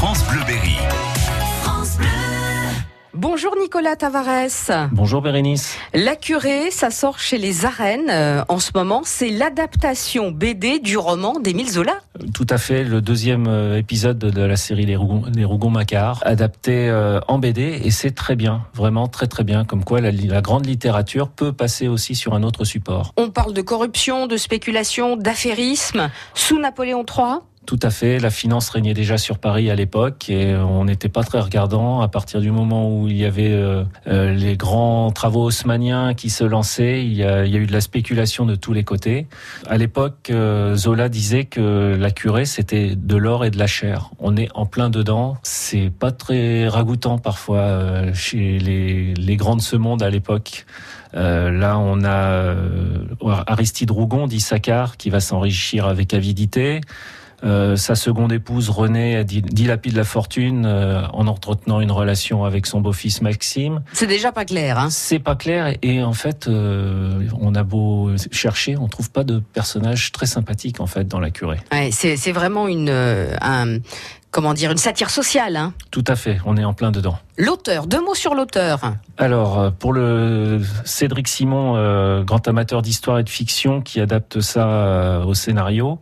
France Bleu Berry. Bonjour Nicolas Tavares. Bonjour Bérénice. La curée, ça sort chez les arènes euh, en ce moment. C'est l'adaptation BD du roman d'Émile Zola. Tout à fait, le deuxième euh, épisode de la série Les Rougons, les Rougons Macquart, adapté euh, en BD, et c'est très bien, vraiment très très bien, comme quoi la, la grande littérature peut passer aussi sur un autre support. On parle de corruption, de spéculation, d'affairisme sous Napoléon III. Tout à fait. La finance régnait déjà sur Paris à l'époque et on n'était pas très regardant à partir du moment où il y avait euh, euh, les grands travaux haussmanniens qui se lançaient. Il y, a, eu de la spéculation de tous les côtés. À l'époque, euh, Zola disait que la curée c'était de l'or et de la chair. On est en plein dedans. C'est pas très ragoûtant parfois chez les, les grandes semondes à l'époque. Là, on a Aristide Rougon, dit Saccard, qui va s'enrichir avec avidité. Euh, sa seconde épouse Renée dilapide la fortune euh, en entretenant une relation avec son beau-fils Maxime. C'est déjà pas clair. Hein C'est pas clair et en fait, euh, on a beau chercher, on trouve pas de personnage très sympathique en fait dans la curée. Ouais, c'est vraiment une un, comment dire une satire sociale. Hein Tout à fait, on est en plein dedans. L'auteur, deux mots sur l'auteur. Alors, pour le Cédric Simon, euh, grand amateur d'histoire et de fiction, qui adapte ça euh, au scénario,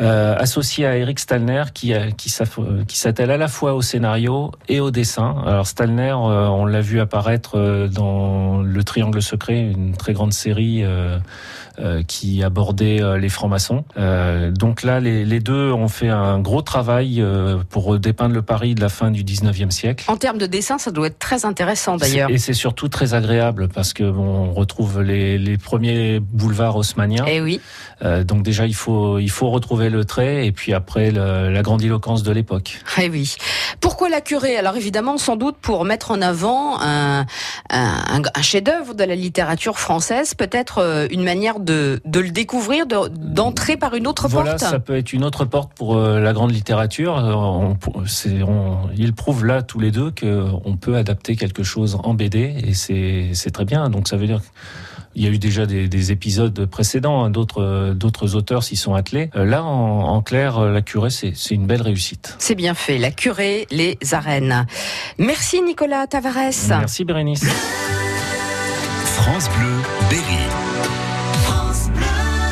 euh, associé à Eric Stalner, qui, qui, s'attelle à la fois au scénario et au dessin. Alors Stalner, on l'a vu apparaître dans Le Triangle secret, une très grande série qui abordait les francs-maçons. donc là, les, les, deux ont fait un gros travail pour dépeindre le Paris de la fin du 19e siècle. En termes de dessin, ça doit être très intéressant d'ailleurs. Et c'est surtout très agréable parce que bon, on retrouve les, les premiers boulevards haussmanniens. Et oui. Euh, donc déjà, il faut il faut retrouver le trait et puis après le, la grandiloquence de l'époque. Et oui. Pourquoi la curée? Alors évidemment, sans doute pour mettre en avant un, un, un chef-d'œuvre de la littérature française, peut-être une manière de, de le découvrir, d'entrer de, par une autre voilà, porte. ça peut être une autre porte pour euh, la grande littérature. On, on, ils prouvent là tous les deux que on peut adapter quelque chose en BD et c'est très bien. Donc ça veut dire il y a eu déjà des, des épisodes précédents, hein, d'autres d'autres auteurs s'y sont attelés. Là, en, en clair, la curée, c'est une belle réussite. C'est bien fait. La curée, les arènes. Merci Nicolas Tavares. Merci Bérénice. France Bleu, Berry.